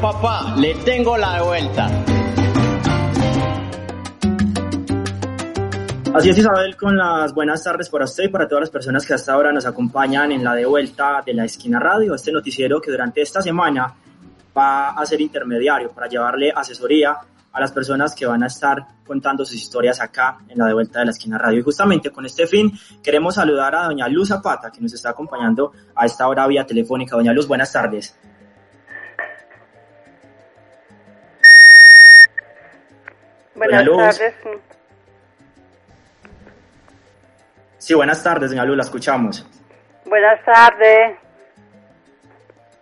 Papá, le tengo la vuelta. Así es Isabel, con las buenas tardes para usted y para todas las personas que hasta ahora nos acompañan en la de vuelta de la esquina radio, este noticiero que durante esta semana va a ser intermediario para llevarle asesoría a las personas que van a estar contando sus historias acá en la de vuelta de la esquina radio. Y justamente con este fin queremos saludar a doña Luz Zapata, que nos está acompañando a esta hora vía telefónica. Doña Luz, buenas tardes. Buenas tardes. Sí, buenas tardes, doña Luz, la escuchamos. Buenas tardes.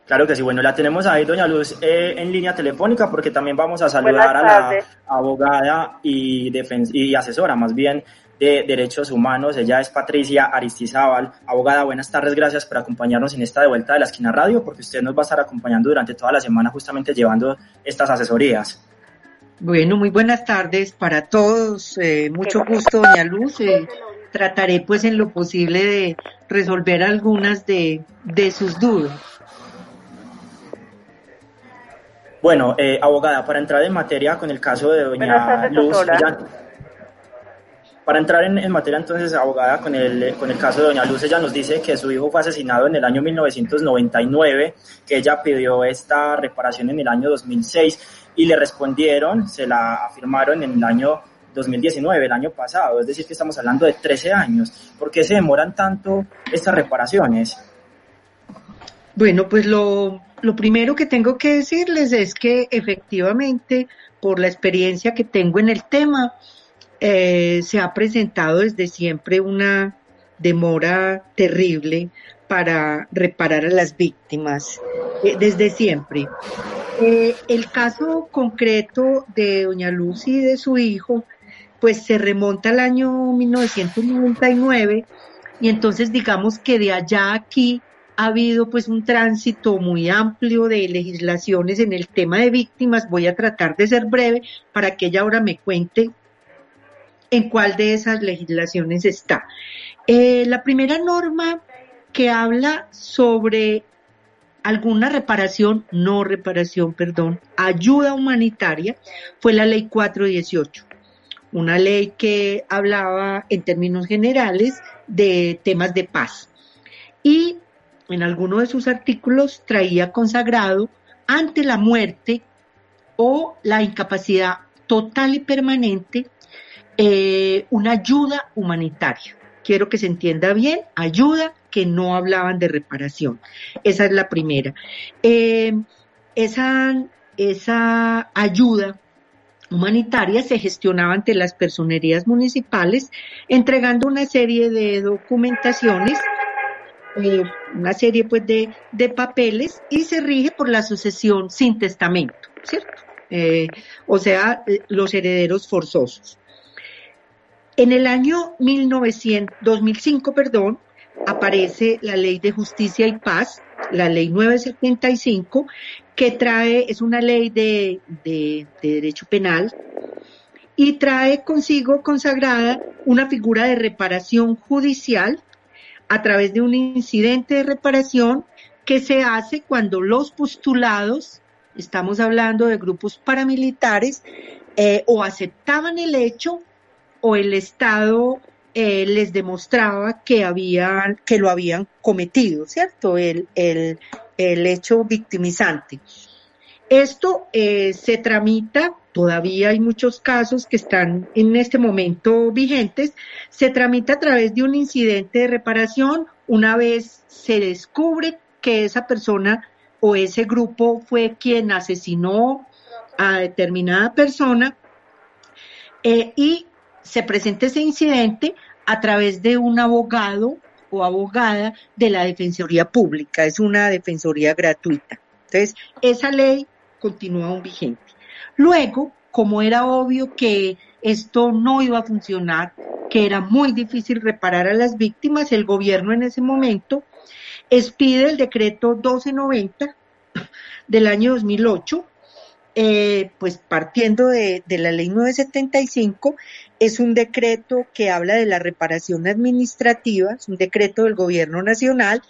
Claro que sí, bueno, la tenemos ahí, doña Luz, eh, en línea telefónica porque también vamos a saludar a la abogada y, y asesora, más bien, de Derechos Humanos. Ella es Patricia Aristizábal. Abogada, buenas tardes, gracias por acompañarnos en esta de vuelta de la esquina radio, porque usted nos va a estar acompañando durante toda la semana justamente llevando estas asesorías. Bueno, muy buenas tardes para todos. Eh, mucho gusto, doña Luz. Eh, trataré pues en lo posible de resolver algunas de, de sus dudas. Bueno, eh, abogada, para entrar en materia con el caso de doña Luz, para entrar en, materia entonces, abogada, con el, con el caso de doña Luz, ella nos dice que su hijo fue asesinado en el año 1999, que ella pidió esta reparación en el año 2006 y le respondieron, se la afirmaron en el año 2019, el año pasado, es decir, que estamos hablando de 13 años. ¿Por qué se demoran tanto estas reparaciones? Bueno, pues lo, lo primero que tengo que decirles es que efectivamente, por la experiencia que tengo en el tema, eh, se ha presentado desde siempre una demora terrible para reparar a las víctimas, eh, desde siempre. Eh, el caso concreto de doña Lucy y de su hijo, pues se remonta al año 1999 y entonces digamos que de allá aquí ha habido pues un tránsito muy amplio de legislaciones en el tema de víctimas. Voy a tratar de ser breve para que ella ahora me cuente en cuál de esas legislaciones está. Eh, la primera norma que habla sobre alguna reparación, no reparación, perdón, ayuda humanitaria, fue la ley 418, una ley que hablaba en términos generales de temas de paz. Y en alguno de sus artículos traía consagrado ante la muerte o la incapacidad total y permanente eh, una ayuda humanitaria. Quiero que se entienda bien, ayuda que no hablaban de reparación. Esa es la primera. Eh, esa, esa ayuda humanitaria se gestionaba ante las personerías municipales, entregando una serie de documentaciones eh, una serie pues de, de, papeles y se rige por la sucesión sin testamento, ¿cierto? Eh, o sea, los herederos forzosos. En el año 1900, 2005, perdón, aparece la Ley de Justicia y Paz, la Ley 975, que trae, es una ley de, de, de derecho penal y trae consigo consagrada una figura de reparación judicial a través de un incidente de reparación que se hace cuando los postulados, estamos hablando de grupos paramilitares, eh, o aceptaban el hecho o el Estado eh, les demostraba que habían, que lo habían cometido, ¿cierto? El, el, el hecho victimizante. Esto eh, se tramita, todavía hay muchos casos que están en este momento vigentes, se tramita a través de un incidente de reparación una vez se descubre que esa persona o ese grupo fue quien asesinó a determinada persona eh, y se presenta ese incidente a través de un abogado o abogada de la Defensoría Pública, es una defensoría gratuita. Entonces, esa ley continúa aún vigente. Luego, como era obvio que esto no iba a funcionar, que era muy difícil reparar a las víctimas, el gobierno en ese momento expide el decreto 1290 del año 2008, eh, pues partiendo de, de, la ley 975, es un decreto que habla de la reparación administrativa, es un decreto del gobierno nacional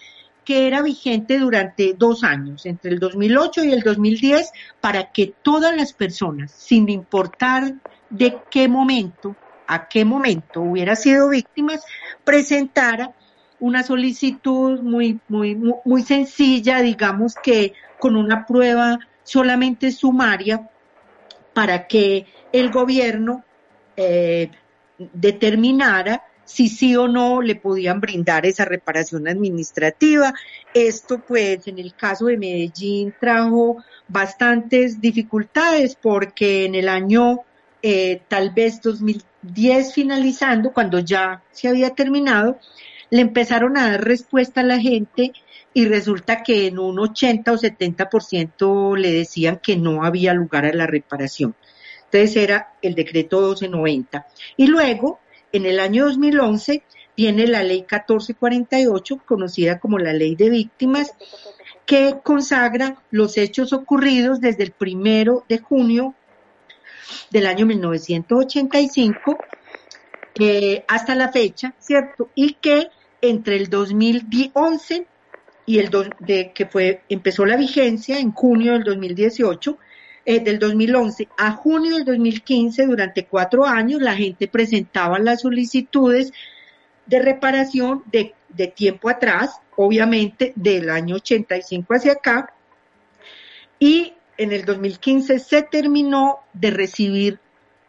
que era vigente durante dos años, entre el 2008 y el 2010, para que todas las personas, sin importar de qué momento, a qué momento hubiera sido víctimas, presentara una solicitud muy, muy, muy sencilla, digamos que con una prueba solamente sumaria, para que el gobierno eh, determinara si sí o no le podían brindar esa reparación administrativa. Esto pues en el caso de Medellín trajo bastantes dificultades porque en el año eh, tal vez 2010 finalizando, cuando ya se había terminado, le empezaron a dar respuesta a la gente y resulta que en un 80 o 70% le decían que no había lugar a la reparación. Entonces era el decreto 1290. Y luego en el año 2011 viene la ley 1448, conocida como la ley de víctimas, que consagra los hechos ocurridos desde el primero de junio del año 1985 eh, hasta la fecha, ¿cierto? Y que entre el 2011 y el de que fue empezó la vigencia en junio del 2018 eh, del 2011 a junio del 2015, durante cuatro años, la gente presentaba las solicitudes de reparación de, de tiempo atrás, obviamente del año 85 hacia acá, y en el 2015 se terminó de recibir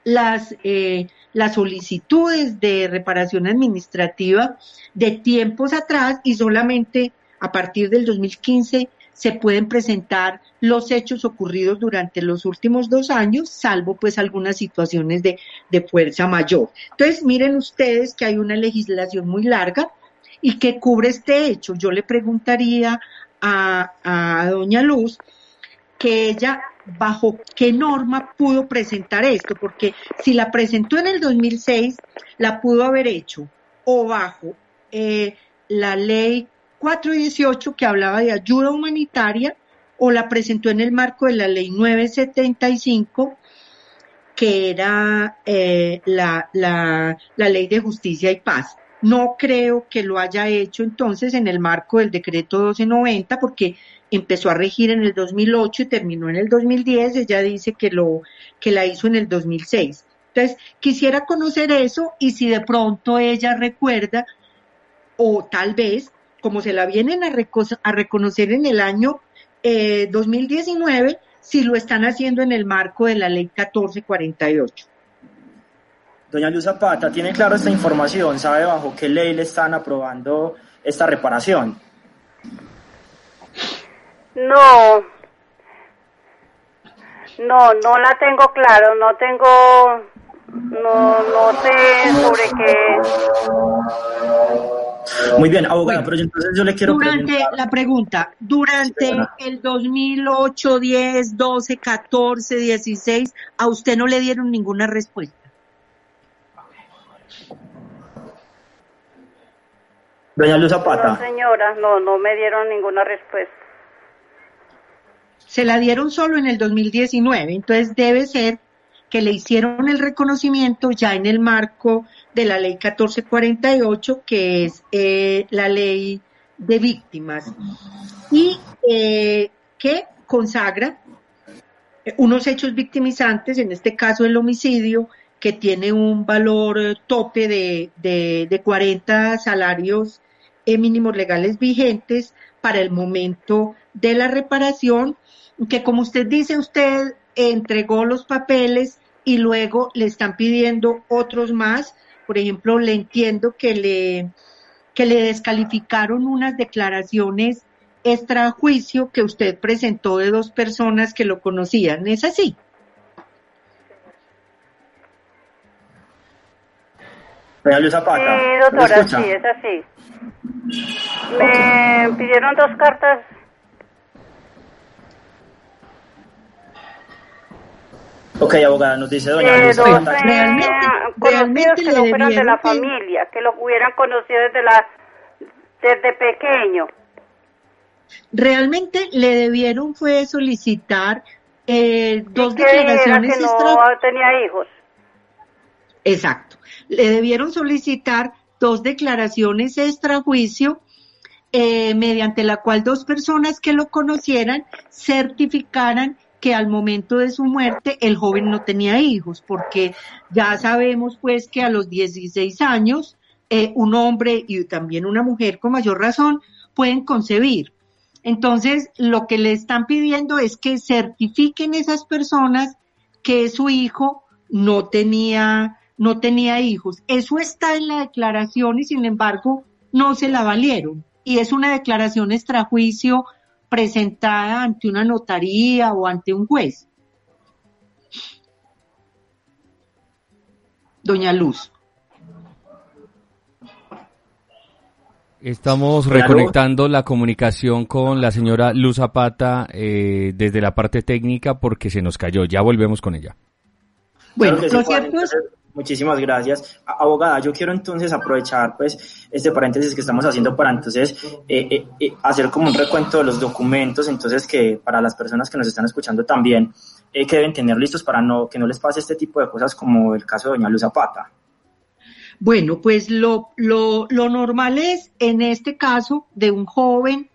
las, eh, las solicitudes de reparación administrativa de tiempos atrás y solamente a partir del 2015 se pueden presentar los hechos ocurridos durante los últimos dos años, salvo pues algunas situaciones de, fuerza mayor. Entonces, miren ustedes que hay una legislación muy larga y que cubre este hecho. Yo le preguntaría a, a doña Luz que ella bajo qué norma pudo presentar esto, porque si la presentó en el 2006, la pudo haber hecho o bajo eh, la ley 418 que hablaba de ayuda humanitaria o la presentó en el marco de la ley 975 que era eh, la, la, la ley de justicia y paz. No creo que lo haya hecho entonces en el marco del decreto 1290 porque empezó a regir en el 2008 y terminó en el 2010. Ella dice que lo que la hizo en el 2006. Entonces, quisiera conocer eso y si de pronto ella recuerda o tal vez como se la vienen a, reconocer en el año 2019, eh, si lo están haciendo en el marco de la ley 1448. Doña Luz Zapata, ¿tiene claro esta información? ¿Sabe bajo qué ley le están aprobando esta reparación? No, no, no la tengo claro, no tengo, no, no sé sobre qué. Muy bien, abogada, pero entonces yo le quiero durante la pregunta, durante el 2008, 10, 12, 14, 16, a usted no le dieron ninguna respuesta. Doña Luz Zapata. No, señora, no, no me dieron ninguna respuesta. Se la dieron solo en el 2019, entonces debe ser que le hicieron el reconocimiento ya en el marco de la ley 1448, que es eh, la ley de víctimas, y eh, que consagra unos hechos victimizantes, en este caso el homicidio, que tiene un valor tope de, de, de 40 salarios mínimos legales vigentes para el momento de la reparación, que como usted dice, usted entregó los papeles y luego le están pidiendo otros más. Por ejemplo, le entiendo que le, que le descalificaron unas declaraciones extrajuicio que usted presentó de dos personas que lo conocían. ¿Es así? Zapata. Sí, doctora, sí, es así. Me pidieron dos cartas Ok, abogada, nos dice doña eh, realmente, realmente que no fueran de la familia, que lo hubieran conocido desde, la, desde pequeño. Realmente le debieron fue solicitar eh, dos declaraciones que no tenía hijos. Exacto. Le debieron solicitar dos declaraciones extrajuicio eh, mediante la cual dos personas que lo conocieran certificaran que al momento de su muerte el joven no tenía hijos, porque ya sabemos pues que a los 16 años eh, un hombre y también una mujer con mayor razón pueden concebir. Entonces, lo que le están pidiendo es que certifiquen esas personas que su hijo no tenía, no tenía hijos. Eso está en la declaración y sin embargo no se la valieron. Y es una declaración extrajuicio presentada ante una notaría o ante un juez. Doña Luz. Estamos reconectando la comunicación con la señora Luz Zapata eh, desde la parte técnica porque se nos cayó. Ya volvemos con ella. Bueno, lo cierto es... Muchísimas gracias. Abogada, yo quiero entonces aprovechar pues este paréntesis que estamos haciendo para entonces eh, eh, eh, hacer como un recuento de los documentos, entonces que para las personas que nos están escuchando también que deben tener listos para no que no les pase este tipo de cosas como el caso de doña Luz Zapata. Bueno, pues lo, lo, lo normal es en este caso de un joven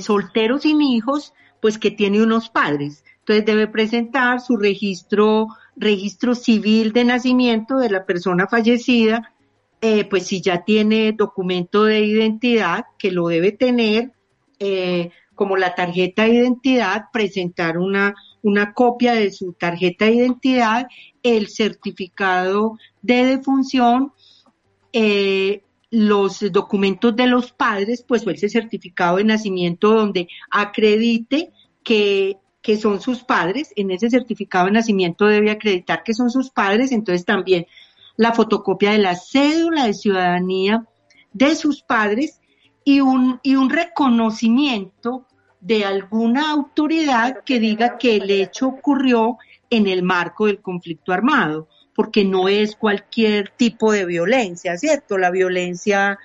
soltero sin hijos, pues que tiene unos padres. Entonces debe presentar su registro registro civil de nacimiento de la persona fallecida, eh, pues si ya tiene documento de identidad, que lo debe tener, eh, como la tarjeta de identidad, presentar una, una copia de su tarjeta de identidad, el certificado de defunción, eh, los documentos de los padres, pues o ese certificado de nacimiento donde acredite que que son sus padres, en ese certificado de nacimiento debe acreditar que son sus padres, entonces también la fotocopia de la cédula de ciudadanía de sus padres y un, y un reconocimiento de alguna autoridad que diga que el hecho ocurrió en el marco del conflicto armado, porque no es cualquier tipo de violencia, ¿cierto? La violencia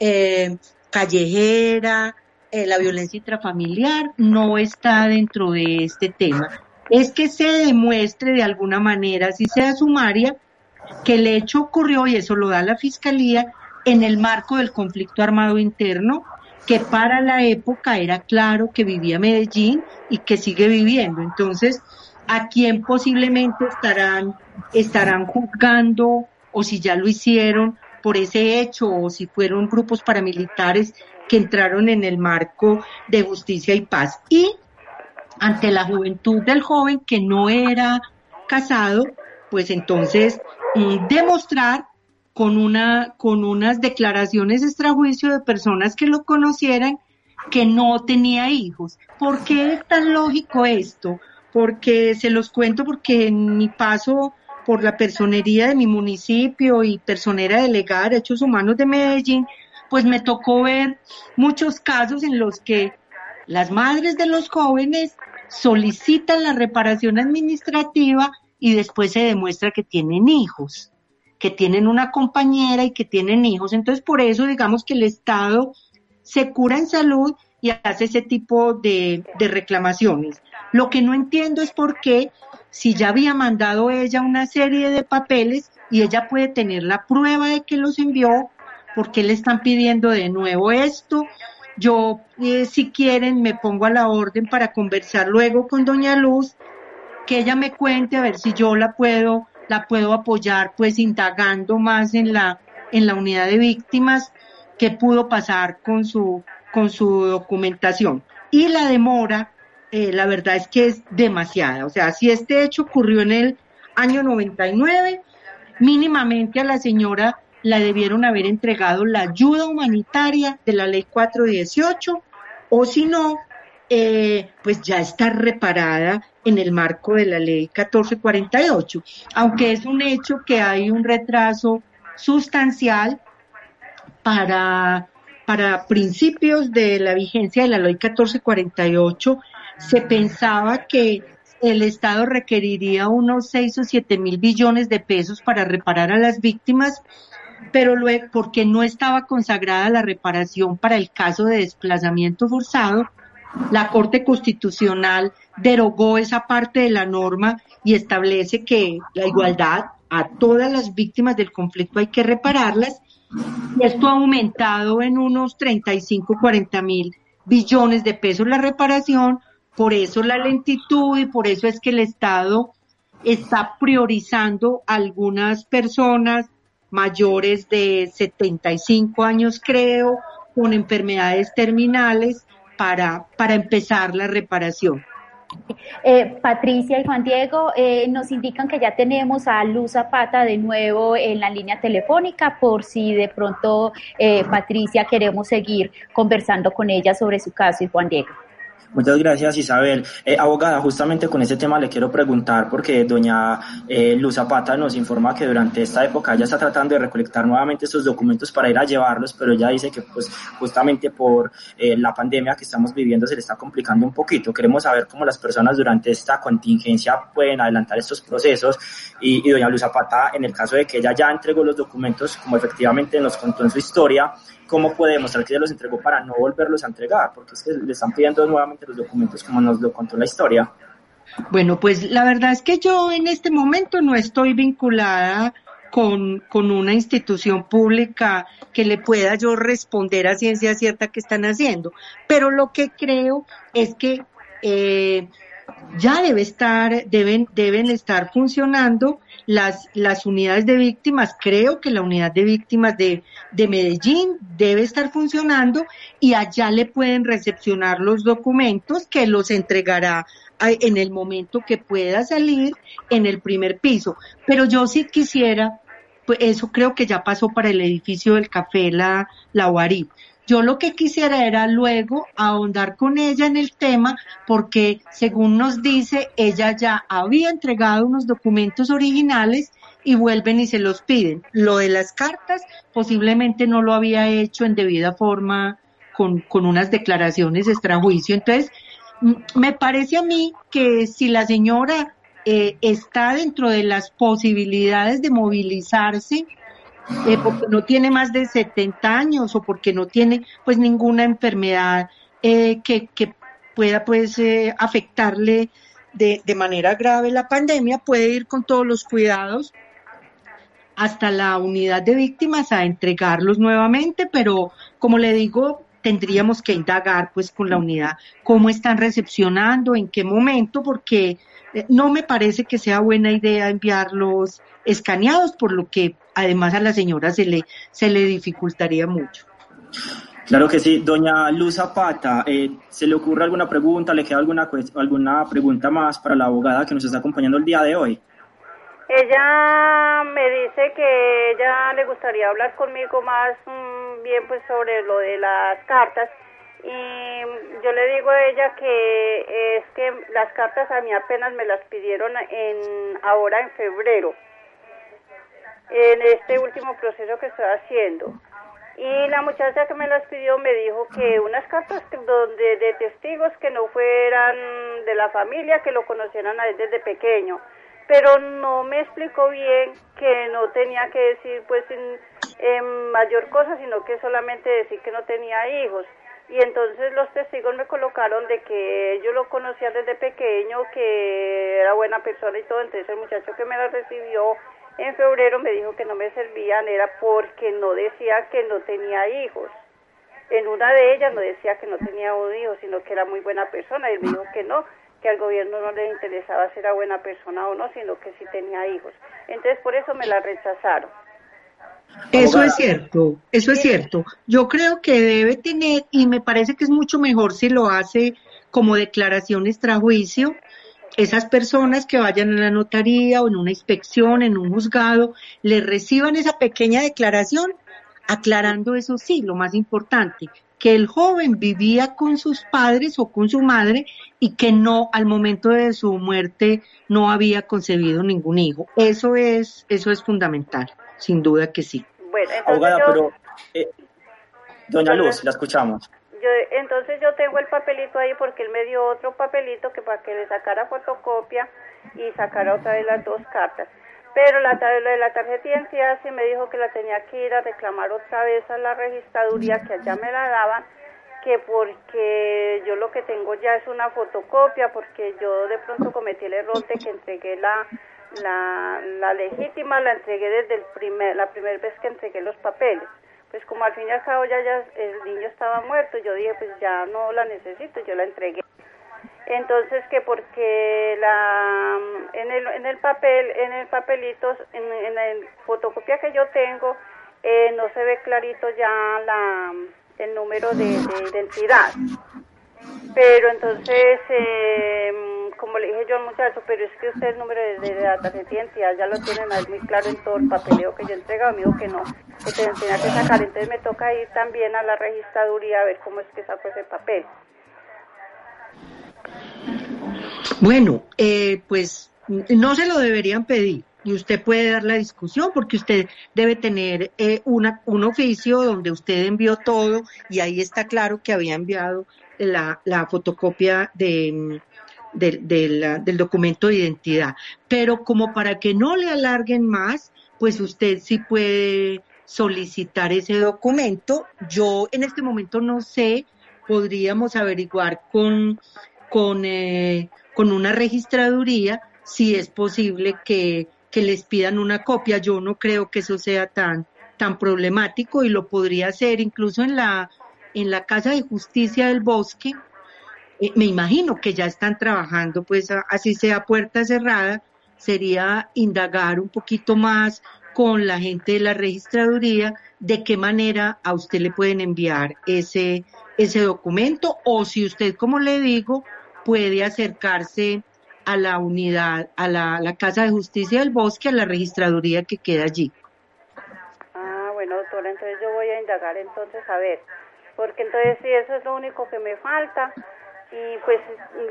eh, callejera, eh, la violencia intrafamiliar no está dentro de este tema. Es que se demuestre de alguna manera, si sea sumaria, que el hecho ocurrió, y eso lo da la Fiscalía, en el marco del conflicto armado interno, que para la época era claro que vivía Medellín y que sigue viviendo. Entonces, ¿a quién posiblemente estarán, estarán juzgando o si ya lo hicieron por ese hecho o si fueron grupos paramilitares que entraron en el marco de justicia y paz. Y ante la juventud del joven que no era casado, pues entonces demostrar con una con unas declaraciones extrajuicio de personas que lo conocieran que no tenía hijos. ¿Por qué es tan lógico esto? Porque se los cuento porque en mi paso por la personería de mi municipio y personera delegada de Derechos Humanos de Medellín, pues me tocó ver muchos casos en los que las madres de los jóvenes solicitan la reparación administrativa y después se demuestra que tienen hijos, que tienen una compañera y que tienen hijos. Entonces, por eso digamos que el Estado se cura en salud y hace ese tipo de, de reclamaciones. Lo que no entiendo es por qué, si ya había mandado ella una serie de papeles y ella puede tener la prueba de que los envió, ¿Por qué le están pidiendo de nuevo esto? Yo, eh, si quieren, me pongo a la orden para conversar luego con Doña Luz, que ella me cuente a ver si yo la puedo, la puedo apoyar, pues indagando más en la, en la unidad de víctimas, qué pudo pasar con su, con su documentación. Y la demora, eh, la verdad es que es demasiada. O sea, si este hecho ocurrió en el año 99, mínimamente a la señora la debieron haber entregado la ayuda humanitaria de la ley 418 o si no, eh, pues ya está reparada en el marco de la ley 1448, aunque es un hecho que hay un retraso sustancial para, para principios de la vigencia de la ley 1448, se pensaba que el Estado requeriría unos 6 o 7 mil billones de pesos para reparar a las víctimas pero luego, porque no estaba consagrada la reparación para el caso de desplazamiento forzado, la Corte Constitucional derogó esa parte de la norma y establece que la igualdad a todas las víctimas del conflicto hay que repararlas. Y esto ha aumentado en unos 35, 40 mil billones de pesos la reparación, por eso la lentitud y por eso es que el Estado está priorizando algunas personas mayores de 75 años, creo, con enfermedades terminales para, para empezar la reparación. Eh, Patricia y Juan Diego eh, nos indican que ya tenemos a Luz Zapata de nuevo en la línea telefónica por si de pronto eh, Patricia queremos seguir conversando con ella sobre su caso y Juan Diego. Muchas gracias, Isabel. Eh, abogada, justamente con este tema le quiero preguntar porque doña eh, Luz Zapata nos informa que durante esta época ella está tratando de recolectar nuevamente estos documentos para ir a llevarlos, pero ella dice que pues justamente por eh, la pandemia que estamos viviendo se le está complicando un poquito. Queremos saber cómo las personas durante esta contingencia pueden adelantar estos procesos y, doña Luz Zapata, en el caso de que ella ya entregó los documentos, como efectivamente nos contó en su historia, cómo puede demostrar que ya los entregó para no volverlos a entregar, porque es que le están pidiendo nuevamente los documentos como nos lo contó la historia. Bueno, pues la verdad es que yo en este momento no estoy vinculada con, con una institución pública que le pueda yo responder a ciencia cierta que están haciendo, pero lo que creo es que eh, ya debe estar, deben, deben estar funcionando las, las unidades de víctimas. Creo que la unidad de víctimas de, de Medellín debe estar funcionando y allá le pueden recepcionar los documentos que los entregará en el momento que pueda salir en el primer piso. Pero yo sí quisiera, pues eso creo que ya pasó para el edificio del café La, la. Yo lo que quisiera era luego ahondar con ella en el tema porque según nos dice, ella ya había entregado unos documentos originales y vuelven y se los piden. Lo de las cartas posiblemente no lo había hecho en debida forma con, con unas declaraciones extrajuicio. Entonces, me parece a mí que si la señora eh, está dentro de las posibilidades de movilizarse, eh, porque no tiene más de 70 años o porque no tiene pues ninguna enfermedad eh, que, que, pueda pues eh, afectarle de, de manera grave. La pandemia, puede ir con todos los cuidados hasta la unidad de víctimas a entregarlos nuevamente, pero como le digo, tendríamos que indagar pues con la unidad. Cómo están recepcionando, en qué momento, porque no me parece que sea buena idea enviarlos escaneados, por lo que además a la señora se le, se le dificultaría mucho. Claro que sí. Doña Luz Zapata, eh, ¿se le ocurre alguna pregunta? ¿Le queda alguna, alguna pregunta más para la abogada que nos está acompañando el día de hoy? Ella me dice que ella le gustaría hablar conmigo más mm, bien pues sobre lo de las cartas y yo le digo a ella que es que las cartas a mí apenas me las pidieron en ahora en febrero en este último proceso que estoy haciendo. Y la muchacha que me las pidió me dijo que unas cartas donde de testigos que no fueran de la familia, que lo conocieran desde pequeño. Pero no me explicó bien que no tenía que decir pues en, mayor cosa, sino que solamente decir que no tenía hijos. Y entonces los testigos me colocaron de que yo lo conocía desde pequeño, que era buena persona y todo. Entonces el muchacho que me la recibió en febrero me dijo que no me servían, era porque no decía que no tenía hijos. En una de ellas no decía que no tenía un hijo, sino que era muy buena persona. Y me dijo que no, que al gobierno no le interesaba si era buena persona o no, sino que sí tenía hijos. Entonces por eso me la rechazaron. Eso es cierto, eso es cierto. Yo creo que debe tener, y me parece que es mucho mejor si lo hace como declaración extrajuicio, esas personas que vayan a la notaría o en una inspección, en un juzgado, le reciban esa pequeña declaración aclarando eso sí, lo más importante, que el joven vivía con sus padres o con su madre y que no al momento de su muerte no había concebido ningún hijo. Eso es eso es fundamental, sin duda que sí. Bueno, Abogada, pero eh, doña Luz, la escuchamos entonces yo tengo el papelito ahí porque él me dio otro papelito que para que le sacara fotocopia y sacara otra de las dos cartas. Pero la, de la tarjeta de identidad sí me dijo que la tenía que ir a reclamar otra vez a la registraduría que allá me la daban, que porque yo lo que tengo ya es una fotocopia, porque yo de pronto cometí el error de que entregué la, la, la legítima la entregué desde el primer, la primera vez que entregué los papeles. Pues como al fin y al cabo ya, ya el niño estaba muerto, yo dije pues ya no la necesito, yo la entregué. Entonces que porque la en el, en el papel, en el papelito, en, en la fotocopia que yo tengo, eh, no se ve clarito ya la el número de, de identidad. Pero entonces, eh, como le dije yo al muchacho, pero es que usted el número de, de identidad ya lo tienen ahí muy claro en todo el papeleo que yo he entregado, me dijo que no, que tenía que sacar, entonces me toca ir también a la registraduría a ver cómo es que saco ese papel. Bueno, eh, pues no se lo deberían pedir y usted puede dar la discusión porque usted debe tener eh, una, un oficio donde usted envió todo y ahí está claro que había enviado la, la fotocopia de, la, del documento de identidad. Pero como para que no le alarguen más, pues usted sí puede solicitar ese documento. Yo en este momento no sé, podríamos averiguar con, con, eh, con una registraduría si es posible que, que les pidan una copia. Yo no creo que eso sea tan, tan problemático y lo podría hacer incluso en la, en la Casa de Justicia del Bosque. Eh, me imagino que ya están trabajando, pues así sea puerta cerrada, sería indagar un poquito más con la gente de la registraduría de qué manera a usted le pueden enviar ese, ese documento o si usted, como le digo, puede acercarse a la unidad, a la, la Casa de Justicia del Bosque, a la registraduría que queda allí. Ah, bueno, doctora, entonces yo voy a indagar entonces a ver, porque entonces sí, eso es lo único que me falta y pues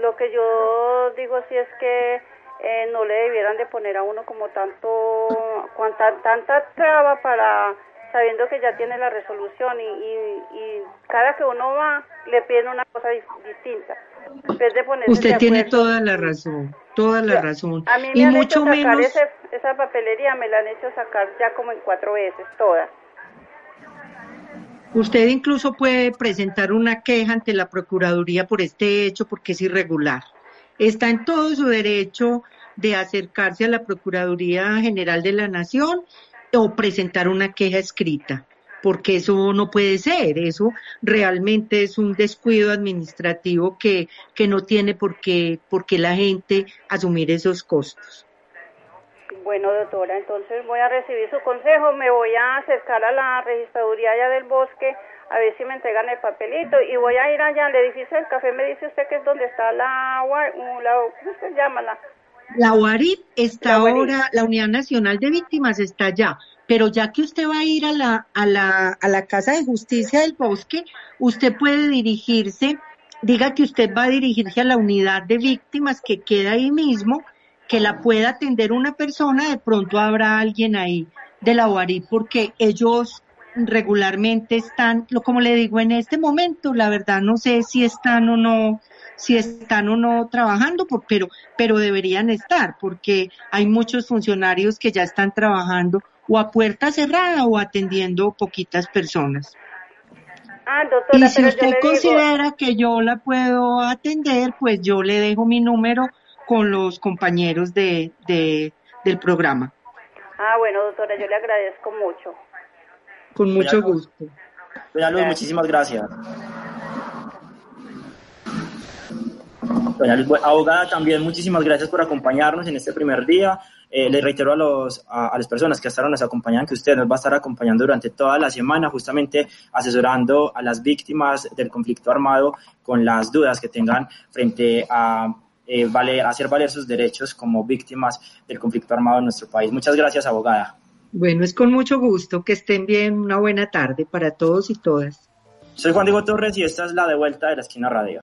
lo que yo digo sí es que eh, no le debieran de poner a uno como tanto, cuanta, tanta traba para, sabiendo que ya tiene la resolución y, y, y cada que uno va le piden una cosa dis- distinta. De Usted tiene acuerdo. toda la razón, toda la razón. A mí me Y han mucho hecho sacar menos, ese- esa papelería, me la han hecho sacar ya como en cuatro veces, todas. Usted incluso puede presentar una queja ante la Procuraduría por este hecho porque es irregular. Está en todo su derecho de acercarse a la Procuraduría General de la Nación o presentar una queja escrita, porque eso no puede ser, eso realmente es un descuido administrativo que, que no tiene por qué, por qué la gente asumir esos costos. Bueno, doctora, entonces voy a recibir su consejo, me voy a acercar a la registraduría allá del bosque a ver si me entregan el papelito y voy a ir allá al edificio del café, me dice usted que es donde está la, la ¿cómo se llama? La, La UARIP está La ahora, la Unidad Nacional de Víctimas está allá, pero ya que usted va a ir a la, a la, a la Casa de Justicia del Bosque, usted puede dirigirse, diga que usted va a dirigirse a la unidad de víctimas que queda ahí mismo, que la pueda atender una persona, de pronto habrá alguien ahí de la UARIP, porque ellos regularmente están, lo como le digo en este momento, la verdad no sé si están o no, si están o no trabajando, por- pero, pero deberían estar, porque hay muchos funcionarios que ya están trabajando o a puerta cerrada o atendiendo poquitas personas. ah, doctora, Y si usted digo, considera que yo la puedo atender, pues yo le dejo mi número con los compañeros de, de, del programa. ah, bueno, doctora, yo le agradezco mucho. Con mucho Luz. gusto. Doña Luz, muchísimas gracias. Doña Luz, abogada, también muchísimas gracias por acompañarnos en este primer día. Eh, le reitero a, los, a, a las personas que hasta ahora nos acompañan que usted nos va a estar acompañando durante toda la semana, justamente asesorando a las víctimas del conflicto armado con las dudas que tengan frente a eh, valer, hacer valer sus derechos como víctimas del conflicto armado en nuestro país. Muchas gracias, abogada. Bueno, es con mucho gusto. Que estén bien. Una buena tarde para todos y todas. Soy Juan Diego Torres y esta es la de vuelta de la esquina radio.